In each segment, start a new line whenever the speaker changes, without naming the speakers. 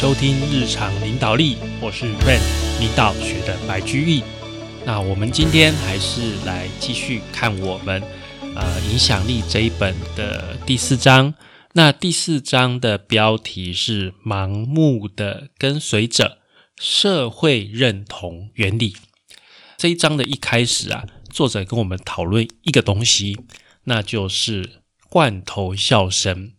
收听日常领导力，我是 ran 领导学的白居易。那我们今天还是来继续看我们呃影响力这一本的第四章。那第四章的标题是“盲目的跟随者：社会认同原理”。这一章的一开始啊，作者跟我们讨论一个东西，那就是罐头笑声。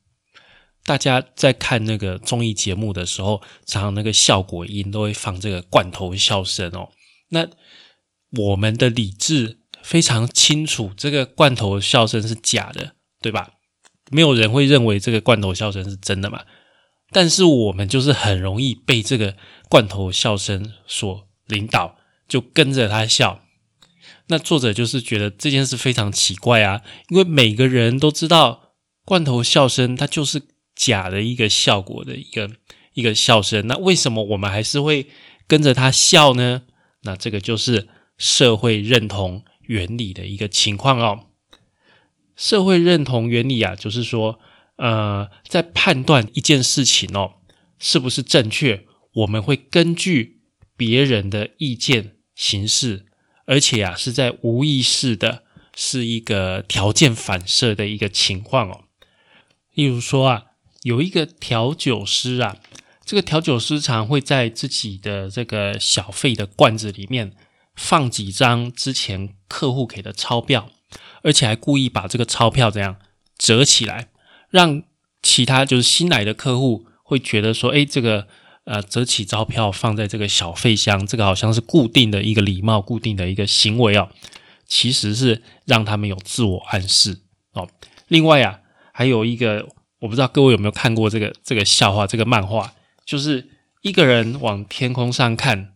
大家在看那个综艺节目的时候，常常那个效果音都会放这个罐头笑声哦。那我们的理智非常清楚，这个罐头笑声是假的，对吧？没有人会认为这个罐头笑声是真的嘛？但是我们就是很容易被这个罐头笑声所领导，就跟着他笑。那作者就是觉得这件事非常奇怪啊，因为每个人都知道罐头笑声，它就是。假的一个效果的一个一个笑声，那为什么我们还是会跟着他笑呢？那这个就是社会认同原理的一个情况哦。社会认同原理啊，就是说，呃，在判断一件事情哦是不是正确，我们会根据别人的意见行事，而且啊是在无意识的，是一个条件反射的一个情况哦。例如说啊。有一个调酒师啊，这个调酒师常会在自己的这个小费的罐子里面放几张之前客户给的钞票，而且还故意把这个钞票这样折起来，让其他就是新来的客户会觉得说，哎，这个呃折起钞票放在这个小费箱，这个好像是固定的一个礼貌、固定的一个行为哦，其实是让他们有自我暗示哦。另外啊，还有一个。我不知道各位有没有看过这个这个笑话，这个漫画，就是一个人往天空上看，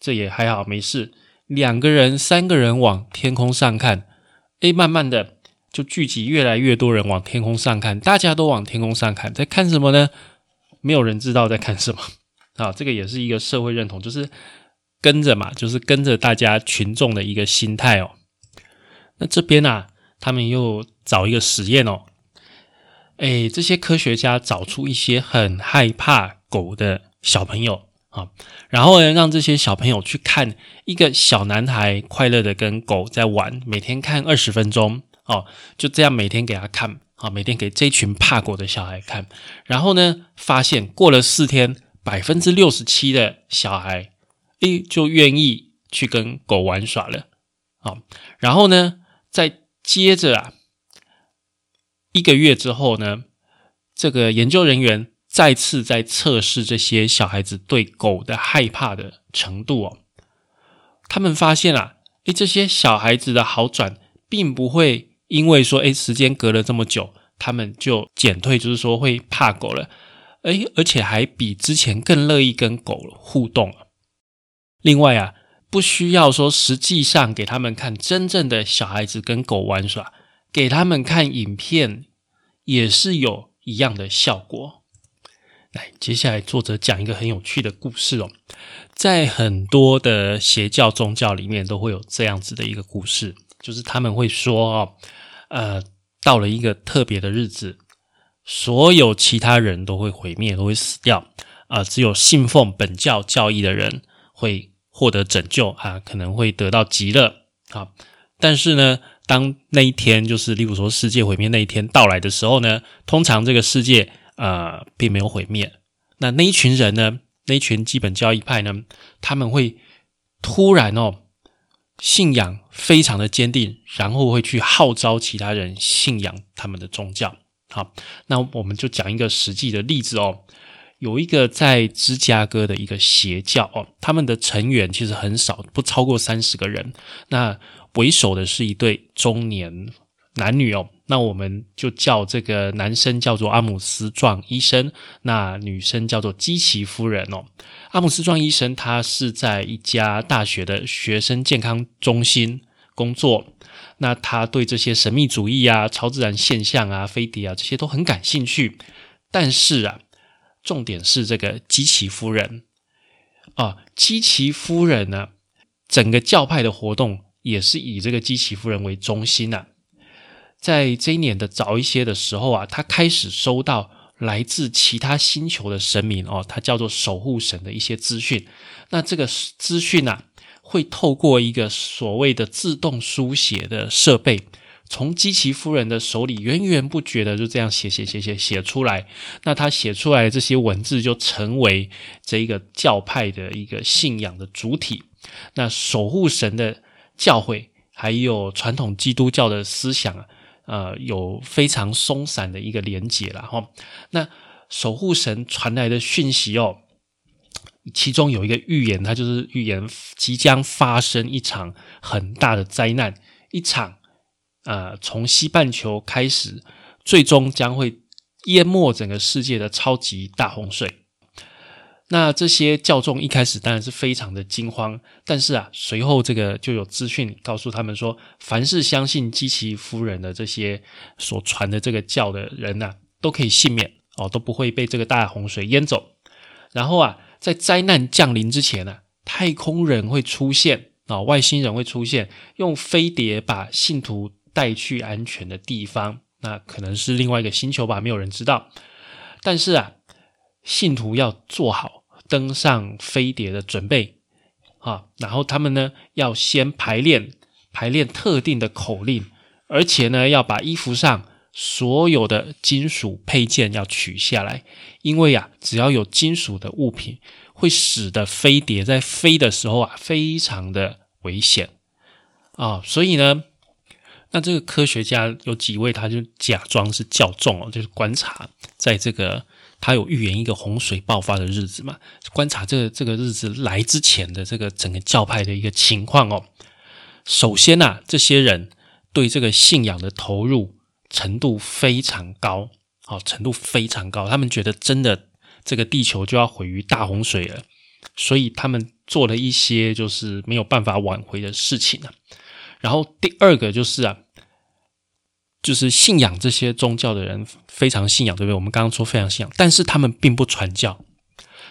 这也还好没事；两个人、三个人往天空上看，诶，慢慢的就聚集越来越多人往天空上看，大家都往天空上看，在看什么呢？没有人知道在看什么啊！这个也是一个社会认同，就是跟着嘛，就是跟着大家群众的一个心态哦。那这边啊，他们又找一个实验哦。哎，这些科学家找出一些很害怕狗的小朋友啊，然后呢，让这些小朋友去看一个小男孩快乐的跟狗在玩，每天看二十分钟哦，就这样每天给他看啊，每天给这群怕狗的小孩看，然后呢，发现过了四天，百分之六十七的小孩诶就愿意去跟狗玩耍了啊，然后呢，再接着啊。一个月之后呢，这个研究人员再次在测试这些小孩子对狗的害怕的程度哦。他们发现啊，诶，这些小孩子的好转并不会因为说，诶，时间隔了这么久，他们就减退，就是说会怕狗了。诶，而且还比之前更乐意跟狗互动。另外啊，不需要说实际上给他们看真正的小孩子跟狗玩耍。给他们看影片也是有一样的效果。来，接下来作者讲一个很有趣的故事哦，在很多的邪教宗教里面都会有这样子的一个故事，就是他们会说哦，呃，到了一个特别的日子，所有其他人都会毁灭，都会死掉啊，只有信奉本教教义的人会获得拯救啊，可能会得到极乐啊，但是呢。当那一天，就是例如说世界毁灭那一天到来的时候呢，通常这个世界呃并没有毁灭。那那一群人呢，那一群基本教义派呢，他们会突然哦信仰非常的坚定，然后会去号召其他人信仰他们的宗教。好，那我们就讲一个实际的例子哦，有一个在芝加哥的一个邪教哦，他们的成员其实很少，不超过三十个人。那为首的是一对中年男女哦，那我们就叫这个男生叫做阿姆斯壮医生，那女生叫做基奇夫人哦。阿姆斯壮医生他是在一家大学的学生健康中心工作，那他对这些神秘主义啊、超自然现象啊、飞碟啊这些都很感兴趣。但是啊，重点是这个基奇夫人啊，基奇夫人呢，整个教派的活动。也是以这个基奇夫人为中心呐，在这一年的早一些的时候啊，他开始收到来自其他星球的神明哦，它叫做守护神的一些资讯。那这个资讯啊，会透过一个所谓的自动书写的设备，从基奇夫人的手里源源不绝的就这样写写写写写出来。那他写出来这些文字就成为这一个教派的一个信仰的主体。那守护神的教会，还有传统基督教的思想啊。呃，有非常松散的一个连接了哈。那守护神传来的讯息哦，其中有一个预言，它就是预言即将发生一场很大的灾难，一场呃从西半球开始，最终将会淹没整个世界的超级大洪水。那这些教众一开始当然是非常的惊慌，但是啊，随后这个就有资讯告诉他们说，凡是相信基奇夫人的这些所传的这个教的人呐，都可以幸免哦，都不会被这个大洪水淹走。然后啊，在灾难降临之前呢，太空人会出现啊，外星人会出现，用飞碟把信徒带去安全的地方，那可能是另外一个星球吧，没有人知道。但是啊，信徒要做好。登上飞碟的准备啊，然后他们呢要先排练排练特定的口令，而且呢要把衣服上所有的金属配件要取下来，因为呀，只要有金属的物品，会使得飞碟在飞的时候啊非常的危险啊，所以呢，那这个科学家有几位，他就假装是教众哦，就是观察在这个。他有预言一个洪水爆发的日子嘛？观察这个这个日子来之前的这个整个教派的一个情况哦。首先呐，这些人对这个信仰的投入程度非常高，好，程度非常高。他们觉得真的这个地球就要毁于大洪水了，所以他们做了一些就是没有办法挽回的事情啊。然后第二个就是啊。就是信仰这些宗教的人非常信仰，对不对？我们刚刚说非常信仰，但是他们并不传教，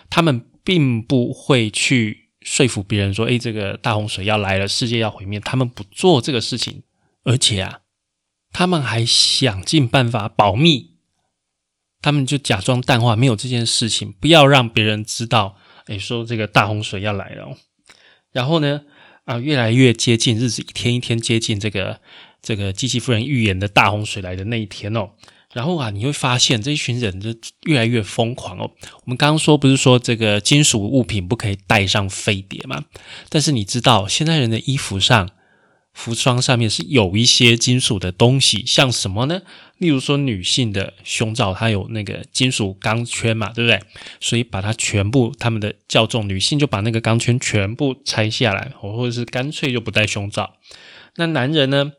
他们并不会去说服别人说：“诶，这个大洪水要来了，世界要毁灭。”他们不做这个事情，而且啊，他们还想尽办法保密，他们就假装淡化，没有这件事情，不要让别人知道。诶，说这个大洪水要来了，然后呢，啊，越来越接近，日子一天一天接近这个。这个机器夫人预言的大洪水来的那一天哦，然后啊，你会发现这一群人就越来越疯狂哦。我们刚刚说不是说这个金属物品不可以带上飞碟吗？但是你知道现在人的衣服上、服装上面是有一些金属的东西，像什么呢？例如说女性的胸罩，它有那个金属钢圈嘛，对不对？所以把它全部他们的教众女性就把那个钢圈全部拆下来，或者是干脆就不戴胸罩。那男人呢？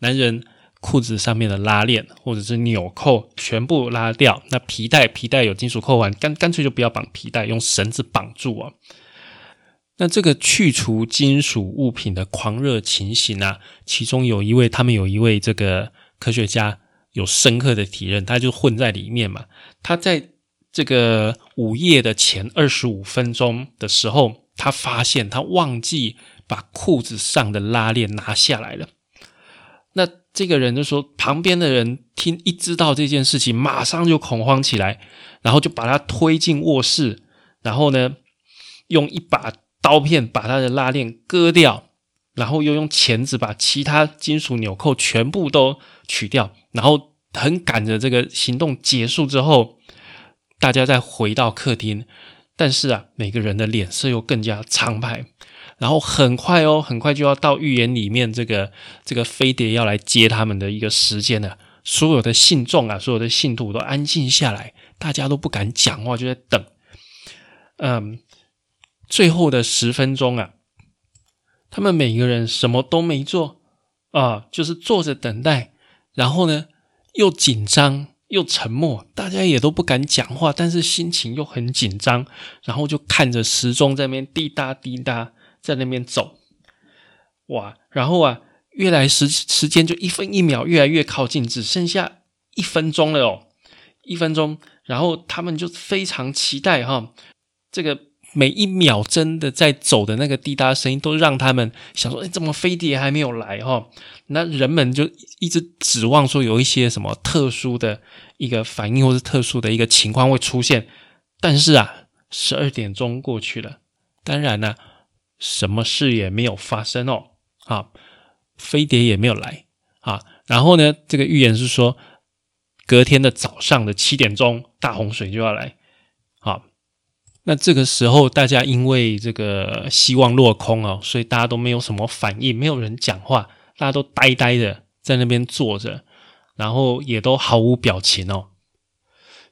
男人裤子上面的拉链或者是纽扣全部拉掉，那皮带皮带有金属扣环，干干脆就不要绑皮带，用绳子绑住啊。那这个去除金属物品的狂热情形啊，其中有一位，他们有一位这个科学家有深刻的体认，他就混在里面嘛。他在这个午夜的前二十五分钟的时候，他发现他忘记把裤子上的拉链拿下来了。那这个人就说，旁边的人听一知道这件事情，马上就恐慌起来，然后就把他推进卧室，然后呢，用一把刀片把他的拉链割掉，然后又用钳子把其他金属纽扣全部都取掉，然后很赶着这个行动结束之后，大家再回到客厅，但是啊，每个人的脸色又更加苍白。然后很快哦，很快就要到预言里面这个这个飞碟要来接他们的一个时间了。所有的信众啊，所有的信徒都安静下来，大家都不敢讲话，就在等。嗯，最后的十分钟啊，他们每个人什么都没做啊，就是坐着等待。然后呢，又紧张又沉默，大家也都不敢讲话，但是心情又很紧张。然后就看着时钟在那边滴答滴答。在那边走，哇！然后啊，越来时时间就一分一秒越来越靠近，只剩下一分钟了哦，一分钟。然后他们就非常期待哈，这个每一秒真的在走的那个滴答声音，都让他们想说：“哎，怎么飞碟还没有来？”哈，那人们就一直指望说有一些什么特殊的一个反应，或是特殊的一个情况会出现。但是啊，十二点钟过去了，当然呢，什么事也没有发生哦。啊，飞碟也没有来啊。然后呢，这个预言是说，隔天的早上的七点钟，大洪水就要来。啊，那这个时候大家因为这个希望落空哦，所以大家都没有什么反应，没有人讲话，大家都呆呆的在那边坐着，然后也都毫无表情哦。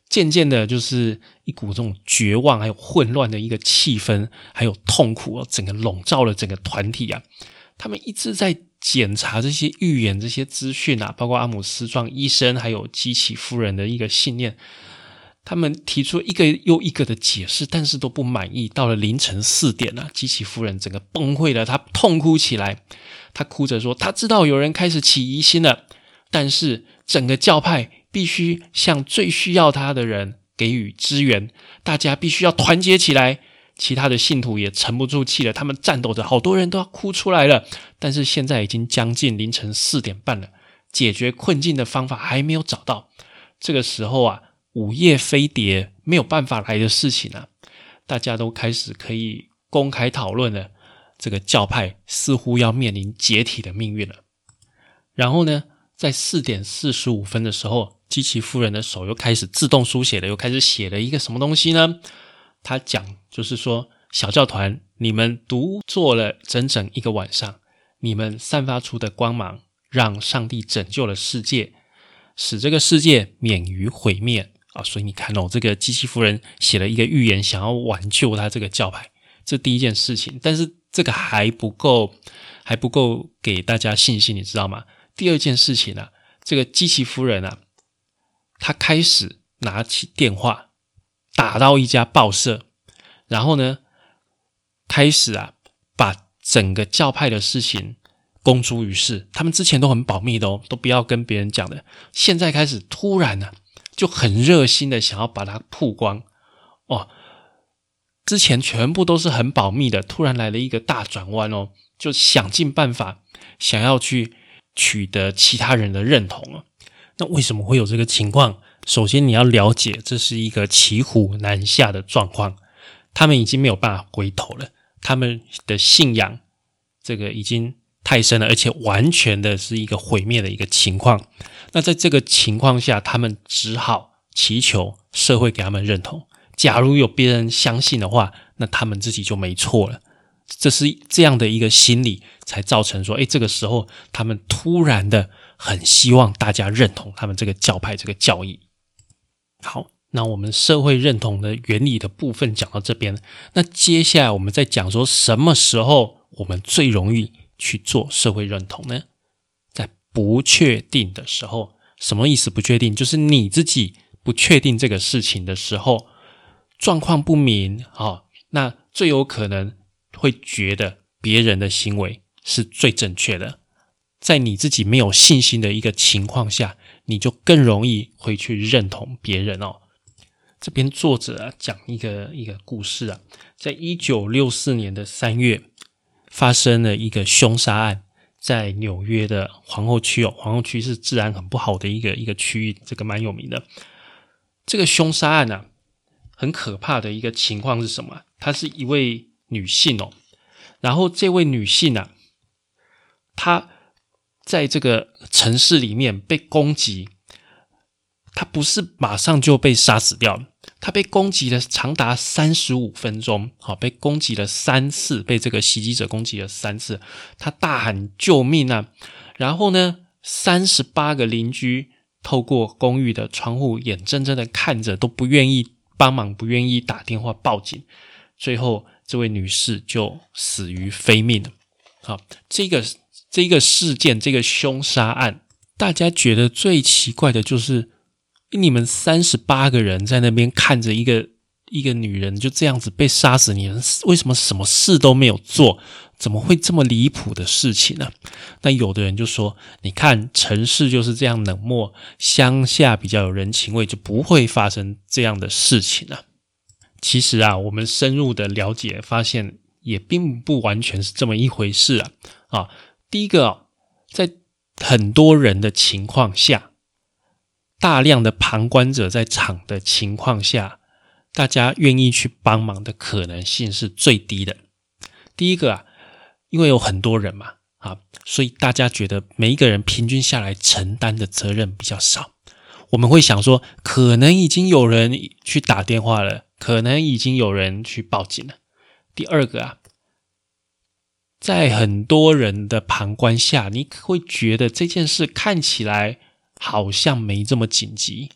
渐渐的，就是一股这种绝望、还有混乱的一个气氛，还有痛苦，整个笼罩了整个团体啊。他们一直在检查这些预言、这些资讯啊，包括阿姆斯壮医生还有基奇夫人的一个信念。他们提出一个又一个的解释，但是都不满意。到了凌晨四点啊，基奇夫人整个崩溃了，她痛哭起来。她哭着说：“她知道有人开始起疑心了，但是整个教派必须向最需要他的人给予支援，大家必须要团结起来。”其他的信徒也沉不住气了，他们战斗着，好多人都要哭出来了。但是现在已经将近凌晨四点半了，解决困境的方法还没有找到。这个时候啊。午夜飞碟没有办法来的事情啊，大家都开始可以公开讨论了。这个教派似乎要面临解体的命运了。然后呢，在四点四十五分的时候，基奇夫人的手又开始自动书写了，又开始写了一个什么东西呢？他讲就是说，小教团，你们独坐了整整一个晚上，你们散发出的光芒，让上帝拯救了世界，使这个世界免于毁灭。啊，所以你看哦，这个机器夫人写了一个预言，想要挽救他这个教派，这第一件事情。但是这个还不够，还不够给大家信心，你知道吗？第二件事情呢，这个机器夫人啊，他开始拿起电话打到一家报社，然后呢，开始啊，把整个教派的事情公诸于世。他们之前都很保密的哦，都不要跟别人讲的。现在开始突然呢。就很热心的想要把它曝光哦，之前全部都是很保密的，突然来了一个大转弯哦，就想尽办法想要去取得其他人的认同了。那为什么会有这个情况？首先你要了解，这是一个骑虎难下的状况，他们已经没有办法回头了，他们的信仰这个已经。太深了，而且完全的是一个毁灭的一个情况。那在这个情况下，他们只好祈求社会给他们认同。假如有别人相信的话，那他们自己就没错了。这是这样的一个心理，才造成说，哎，这个时候他们突然的很希望大家认同他们这个教派这个教义。好，那我们社会认同的原理的部分讲到这边，那接下来我们再讲说，什么时候我们最容易。去做社会认同呢？在不确定的时候，什么意思？不确定就是你自己不确定这个事情的时候，状况不明啊，那最有可能会觉得别人的行为是最正确的。在你自己没有信心的一个情况下，你就更容易会去认同别人哦。这边作者啊讲一个一个故事啊，在一九六四年的三月。发生了一个凶杀案，在纽约的皇后区哦，皇后区是治安很不好的一个一个区域，这个蛮有名的。这个凶杀案呢，很可怕的一个情况是什么？她是一位女性哦，然后这位女性呢，她在这个城市里面被攻击，她不是马上就被杀死掉。他被攻击了长达三十五分钟，好，被攻击了三次，被这个袭击者攻击了三次，他大喊救命啊！然后呢，三十八个邻居透过公寓的窗户，眼睁睁的看着，都不愿意帮忙，不愿意打电话报警，最后这位女士就死于非命了。好，这个这个事件，这个凶杀案，大家觉得最奇怪的就是。你们三十八个人在那边看着一个一个女人就这样子被杀死，你们为什么什么事都没有做？怎么会这么离谱的事情呢？那有的人就说：“你看城市就是这样冷漠，乡下比较有人情味，就不会发生这样的事情了。”其实啊，我们深入的了解发现，也并不完全是这么一回事啊。啊，第一个，在很多人的情况下，大量的旁观者在场的情况下，大家愿意去帮忙的可能性是最低的。第一个啊，因为有很多人嘛，啊，所以大家觉得每一个人平均下来承担的责任比较少。我们会想说，可能已经有人去打电话了，可能已经有人去报警了。第二个啊，在很多人的旁观下，你会觉得这件事看起来好像没这么紧急。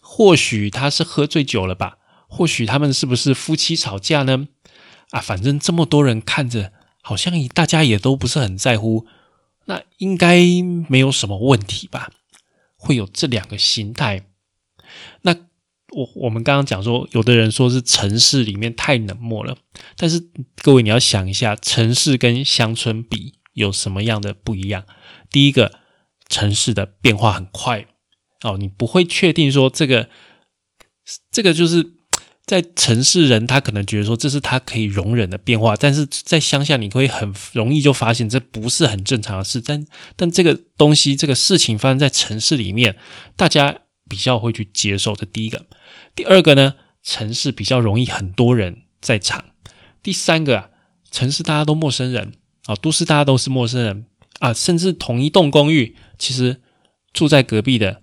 或许他是喝醉酒了吧？或许他们是不是夫妻吵架呢？啊，反正这么多人看着，好像大家也都不是很在乎，那应该没有什么问题吧？会有这两个心态。那我我们刚刚讲说，有的人说是城市里面太冷漠了，但是各位你要想一下，城市跟乡村比有什么样的不一样？第一个，城市的变化很快哦，你不会确定说这个这个就是。在城市人，他可能觉得说这是他可以容忍的变化，但是在乡下，你会很容易就发现这不是很正常的事。但但这个东西，这个事情发生在城市里面，大家比较会去接受。这第一个，第二个呢，城市比较容易很多人在场。第三个啊，城市大家都陌生人啊，都市大家都是陌生人啊，甚至同一栋公寓，其实住在隔壁的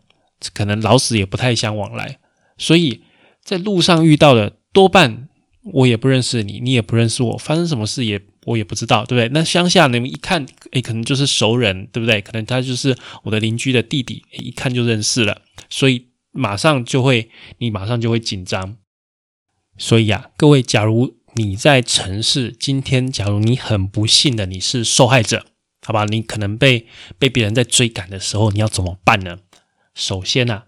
可能老死也不太相往来，所以。在路上遇到的多半我也不认识你，你也不认识我，发生什么事也我也不知道，对不对？那乡下你们一看，诶，可能就是熟人，对不对？可能他就是我的邻居的弟弟，一看就认识了，所以马上就会，你马上就会紧张。所以啊，各位，假如你在城市，今天假如你很不幸的你是受害者，好吧？你可能被被别人在追赶的时候，你要怎么办呢？首先呢。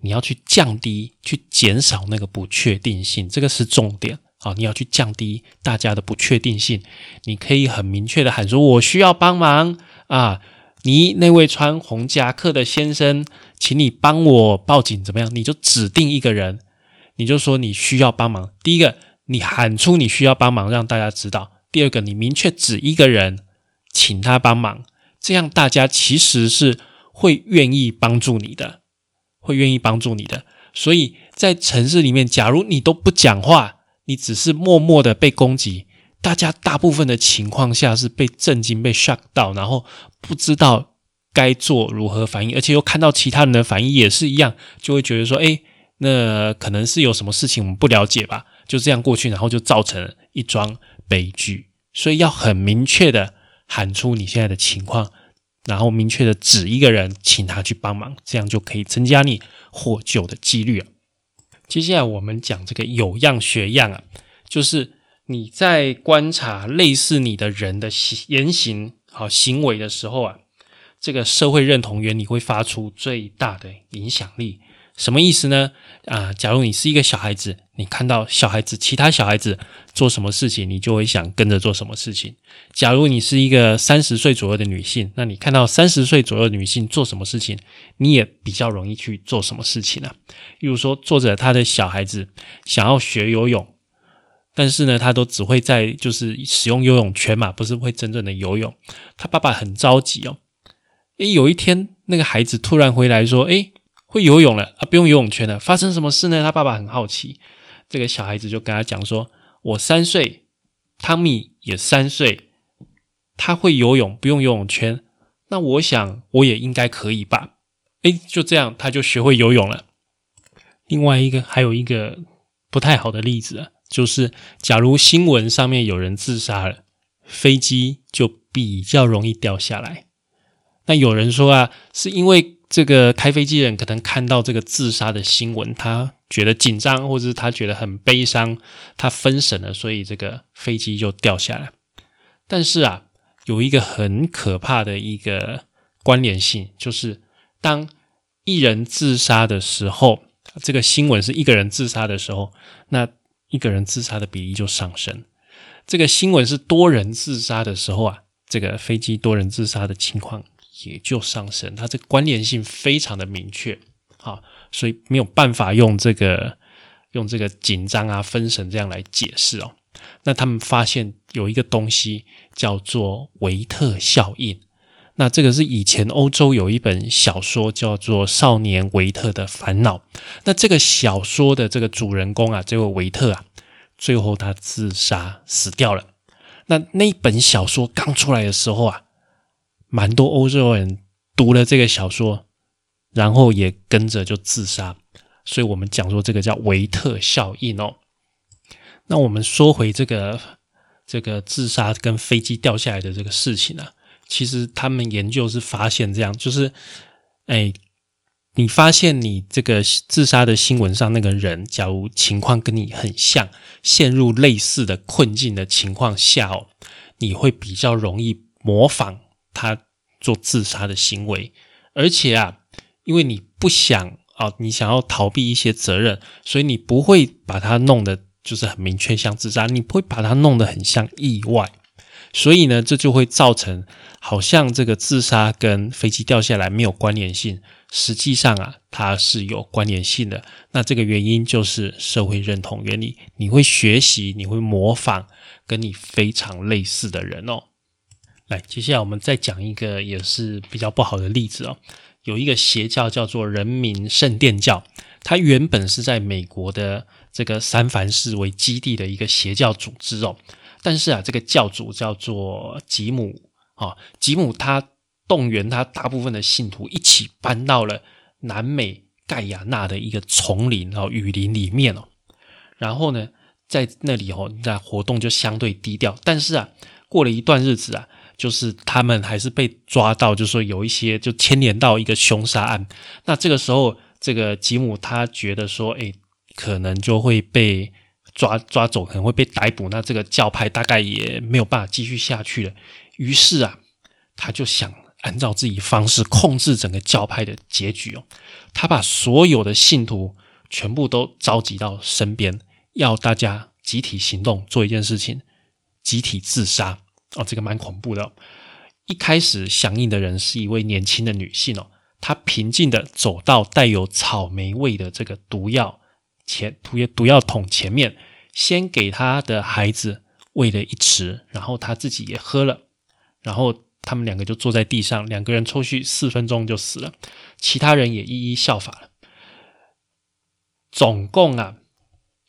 你要去降低、去减少那个不确定性，这个是重点啊！你要去降低大家的不确定性。你可以很明确的喊说：“我需要帮忙啊！”你那位穿红夹克的先生，请你帮我报警，怎么样？你就指定一个人，你就说你需要帮忙。第一个，你喊出你需要帮忙，让大家知道；第二个，你明确指一个人，请他帮忙，这样大家其实是会愿意帮助你的。会愿意帮助你的，所以在城市里面，假如你都不讲话，你只是默默的被攻击，大家大部分的情况下是被震惊、被 shock 到，然后不知道该做如何反应，而且又看到其他人的反应也是一样，就会觉得说，哎，那可能是有什么事情我们不了解吧，就这样过去，然后就造成一桩悲剧。所以要很明确的喊出你现在的情况。然后明确的指一个人，请他去帮忙，这样就可以增加你获救的几率啊。接下来我们讲这个有样学样啊，就是你在观察类似你的人的言行好行为的时候啊，这个社会认同原理会发出最大的影响力。什么意思呢？啊，假如你是一个小孩子，你看到小孩子其他小孩子做什么事情，你就会想跟着做什么事情。假如你是一个三十岁左右的女性，那你看到三十岁左右女性做什么事情，你也比较容易去做什么事情呢？例如说，作者他的小孩子想要学游泳，但是呢，他都只会在就是使用游泳圈嘛，不是会真正的游泳。他爸爸很着急哦。诶，有一天那个孩子突然回来说：“诶。会游泳了啊，不用游泳圈了。发生什么事呢？他爸爸很好奇。这个小孩子就跟他讲说：“我三岁，汤米也三岁，他会游泳，不用游泳圈。那我想我也应该可以吧？”诶，就这样，他就学会游泳了。另外一个还有一个不太好的例子啊，就是假如新闻上面有人自杀了，飞机就比较容易掉下来。那有人说啊，是因为。这个开飞机人可能看到这个自杀的新闻，他觉得紧张，或者是他觉得很悲伤，他分神了，所以这个飞机就掉下来。但是啊，有一个很可怕的一个关联性，就是当一人自杀的时候，这个新闻是一个人自杀的时候，那一个人自杀的比例就上升；这个新闻是多人自杀的时候啊，这个飞机多人自杀的情况。也就上升，它这个关联性非常的明确，好，所以没有办法用这个用这个紧张啊、分神这样来解释哦。那他们发现有一个东西叫做维特效应。那这个是以前欧洲有一本小说叫做《少年维特的烦恼》。那这个小说的这个主人公啊，这位维特啊，最后他自杀死掉了。那那本小说刚出来的时候啊，蛮多欧洲人读了这个小说，然后也跟着就自杀。所以我们讲说这个叫维特效应哦。那我们说回这个这个自杀跟飞机掉下来的这个事情呢，其实他们研究是发现这样，就是哎，你发现你这个自杀的新闻上那个人，假如情况跟你很像，陷入类似的困境的情况下哦，你会比较容易模仿他做自杀的行为，而且啊，因为你不想啊，你想要逃避一些责任，所以你不会把它弄得。就是很明确像自杀，你不会把它弄得很像意外，所以呢，这就会造成好像这个自杀跟飞机掉下来没有关联性，实际上啊，它是有关联性的。那这个原因就是社会认同原理，你会学习，你会模仿跟你非常类似的人哦。来，接下来我们再讲一个也是比较不好的例子哦，有一个邪教叫做人民圣殿教，它原本是在美国的。这个三藩市为基地的一个邪教组织哦，但是啊，这个教主叫做吉姆啊，吉姆他动员他大部分的信徒一起搬到了南美盖亚纳的一个丛林哦雨林里面哦，然后呢，在那里哦，那活动就相对低调。但是啊，过了一段日子啊，就是他们还是被抓到，就是说有一些就牵连到一个凶杀案。那这个时候，这个吉姆他觉得说，哎。可能就会被抓抓走，可能会被逮捕。那这个教派大概也没有办法继续下去了。于是啊，他就想按照自己方式控制整个教派的结局哦。他把所有的信徒全部都召集到身边，要大家集体行动，做一件事情，集体自杀哦。这个蛮恐怖的。一开始响应的人是一位年轻的女性哦，她平静的走到带有草莓味的这个毒药。前毒药毒药桶前面，先给她的孩子喂了一匙，然后他自己也喝了，然后他们两个就坐在地上，两个人抽去四分钟就死了，其他人也一一效法了。总共啊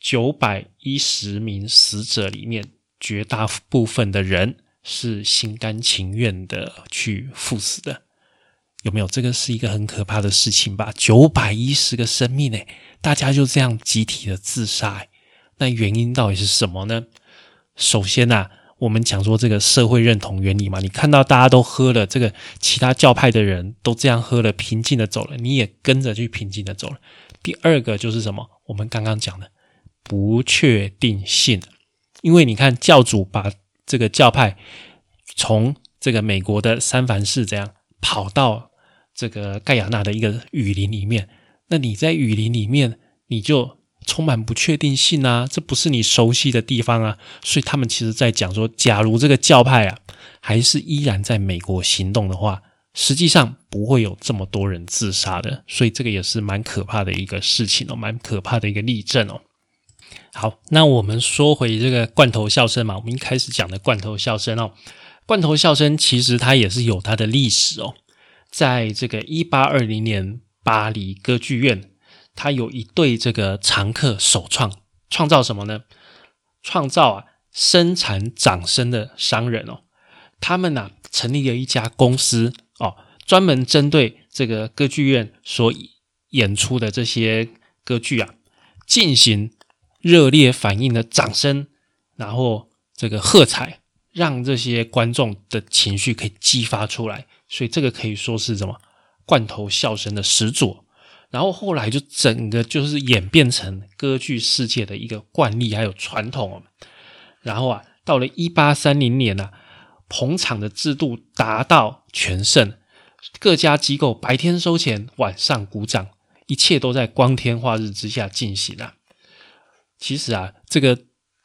九百一十名死者里面，绝大部分的人是心甘情愿的去赴死的。有没有？这个是一个很可怕的事情吧？九百一十个生命诶，大家就这样集体的自杀，那原因到底是什么呢？首先呐，我们讲说这个社会认同原理嘛，你看到大家都喝了，这个其他教派的人都这样喝了，平静的走了，你也跟着去平静的走了。第二个就是什么？我们刚刚讲的不确定性，因为你看教主把这个教派从这个美国的三藩市这样跑到。这个盖亚纳的一个雨林里面，那你在雨林里面，你就充满不确定性啊，这不是你熟悉的地方啊，所以他们其实在讲说，假如这个教派啊，还是依然在美国行动的话，实际上不会有这么多人自杀的，所以这个也是蛮可怕的一个事情哦，蛮可怕的一个例证哦。好，那我们说回这个罐头笑声嘛，我们一开始讲的罐头笑声哦，罐头笑声其实它也是有它的历史哦。在这个一八二零年，巴黎歌剧院，它有一对这个常客首创，创造什么呢？创造啊，生产掌声的商人哦，他们呢成立了一家公司哦，专门针对这个歌剧院所演出的这些歌剧啊，进行热烈反应的掌声，然后这个喝彩，让这些观众的情绪可以激发出来。所以这个可以说是什么罐头笑声的始祖，然后后来就整个就是演变成歌剧世界的一个惯例还有传统。然后啊，到了一八三零年呢，捧场的制度达到全盛，各家机构白天收钱，晚上鼓掌，一切都在光天化日之下进行啊。其实啊，这个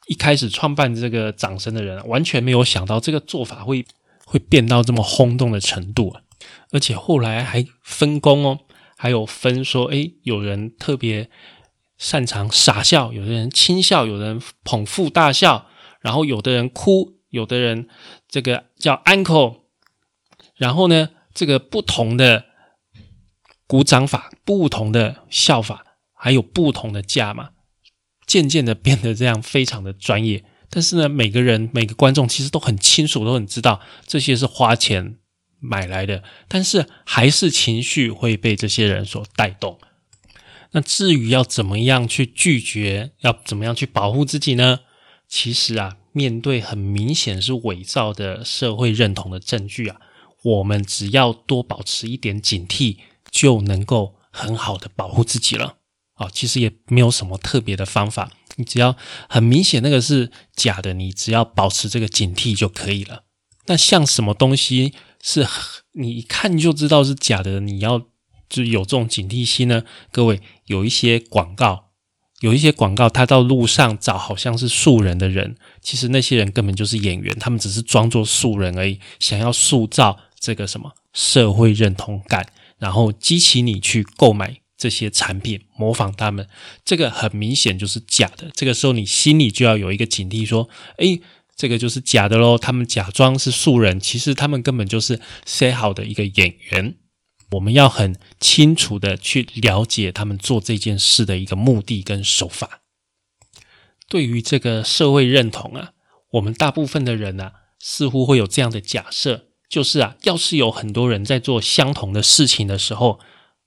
一开始创办这个掌声的人完全没有想到这个做法会。会变到这么轰动的程度啊！而且后来还分工哦，还有分说，哎，有人特别擅长傻笑，有的人轻笑，有的人捧腹大笑，然后有的人哭，有的人这个叫 uncle，然后呢，这个不同的鼓掌法，不同的笑法，还有不同的价码，渐渐的变得这样非常的专业。但是呢，每个人每个观众其实都很清楚，都很知道这些是花钱买来的，但是还是情绪会被这些人所带动。那至于要怎么样去拒绝，要怎么样去保护自己呢？其实啊，面对很明显是伪造的社会认同的证据啊，我们只要多保持一点警惕，就能够很好的保护自己了。啊，其实也没有什么特别的方法，你只要很明显那个是假的，你只要保持这个警惕就可以了。那像什么东西是你一看就知道是假的，你要。就有这种警惕心呢，各位有一些广告，有一些广告，他到路上找好像是素人的人，其实那些人根本就是演员，他们只是装作素人而已，想要塑造这个什么社会认同感，然后激起你去购买这些产品，模仿他们，这个很明显就是假的。这个时候你心里就要有一个警惕，说，诶，这个就是假的喽，他们假装是素人，其实他们根本就是塞好的一个演员。我们要很清楚的去了解他们做这件事的一个目的跟手法。对于这个社会认同啊，我们大部分的人呢，似乎会有这样的假设，就是啊，要是有很多人在做相同的事情的时候，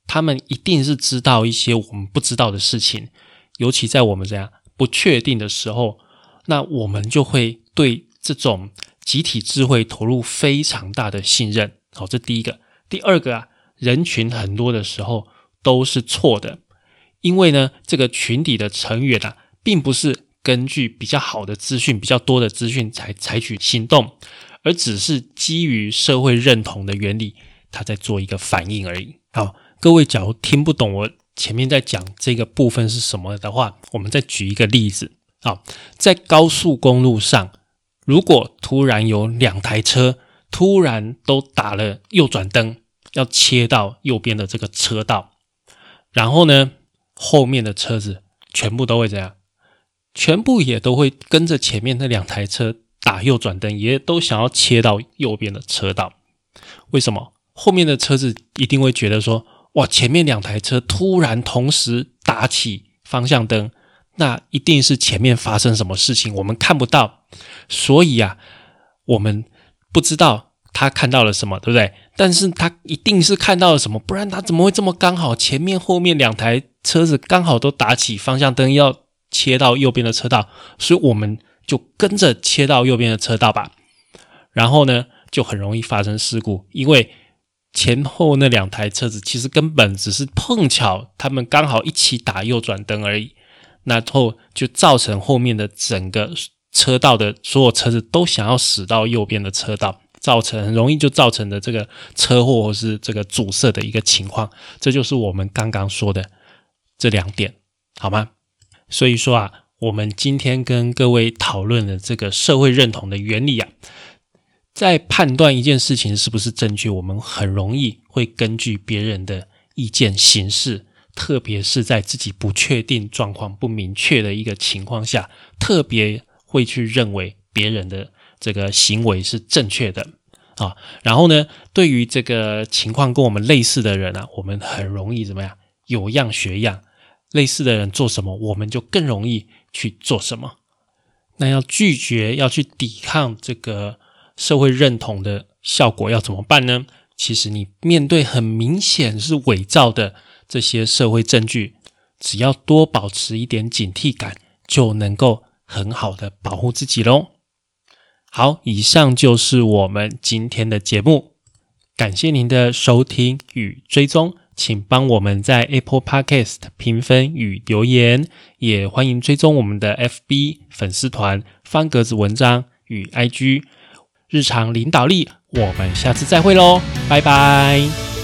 他们一定是知道一些我们不知道的事情。尤其在我们这样不确定的时候，那我们就会对这种集体智慧投入非常大的信任。好，这第一个。第二个啊。人群很多的时候都是错的，因为呢，这个群体的成员啊，并不是根据比较好的资讯、比较多的资讯才采取行动，而只是基于社会认同的原理，他在做一个反应而已。好，各位假如听不懂我前面在讲这个部分是什么的话，我们再举一个例子。啊，在高速公路上，如果突然有两台车突然都打了右转灯。要切到右边的这个车道，然后呢，后面的车子全部都会怎样？全部也都会跟着前面那两台车打右转灯，也都想要切到右边的车道。为什么？后面的车子一定会觉得说：哇，前面两台车突然同时打起方向灯，那一定是前面发生什么事情，我们看不到，所以啊，我们不知道。他看到了什么，对不对？但是他一定是看到了什么，不然他怎么会这么刚好？前面后面两台车子刚好都打起方向灯，要切到右边的车道，所以我们就跟着切到右边的车道吧。然后呢，就很容易发生事故，因为前后那两台车子其实根本只是碰巧，他们刚好一起打右转灯而已，那后就造成后面的整个车道的所有车子都想要驶到右边的车道。造成很容易就造成的这个车祸或是这个阻塞的一个情况，这就是我们刚刚说的这两点，好吗？所以说啊，我们今天跟各位讨论的这个社会认同的原理啊，在判断一件事情是不是正确，我们很容易会根据别人的意见行事，特别是在自己不确定状况不明确的一个情况下，特别会去认为别人的这个行为是正确的。啊，然后呢，对于这个情况跟我们类似的人啊，我们很容易怎么样？有样学样，类似的人做什么，我们就更容易去做什么。那要拒绝，要去抵抗这个社会认同的效果，要怎么办呢？其实你面对很明显是伪造的这些社会证据，只要多保持一点警惕感，就能够很好的保护自己喽。好，以上就是我们今天的节目，感谢您的收听与追踪，请帮我们在 Apple Podcast 评分与留言，也欢迎追踪我们的 FB 粉丝团方格子文章与 IG 日常领导力，我们下次再会喽，拜拜。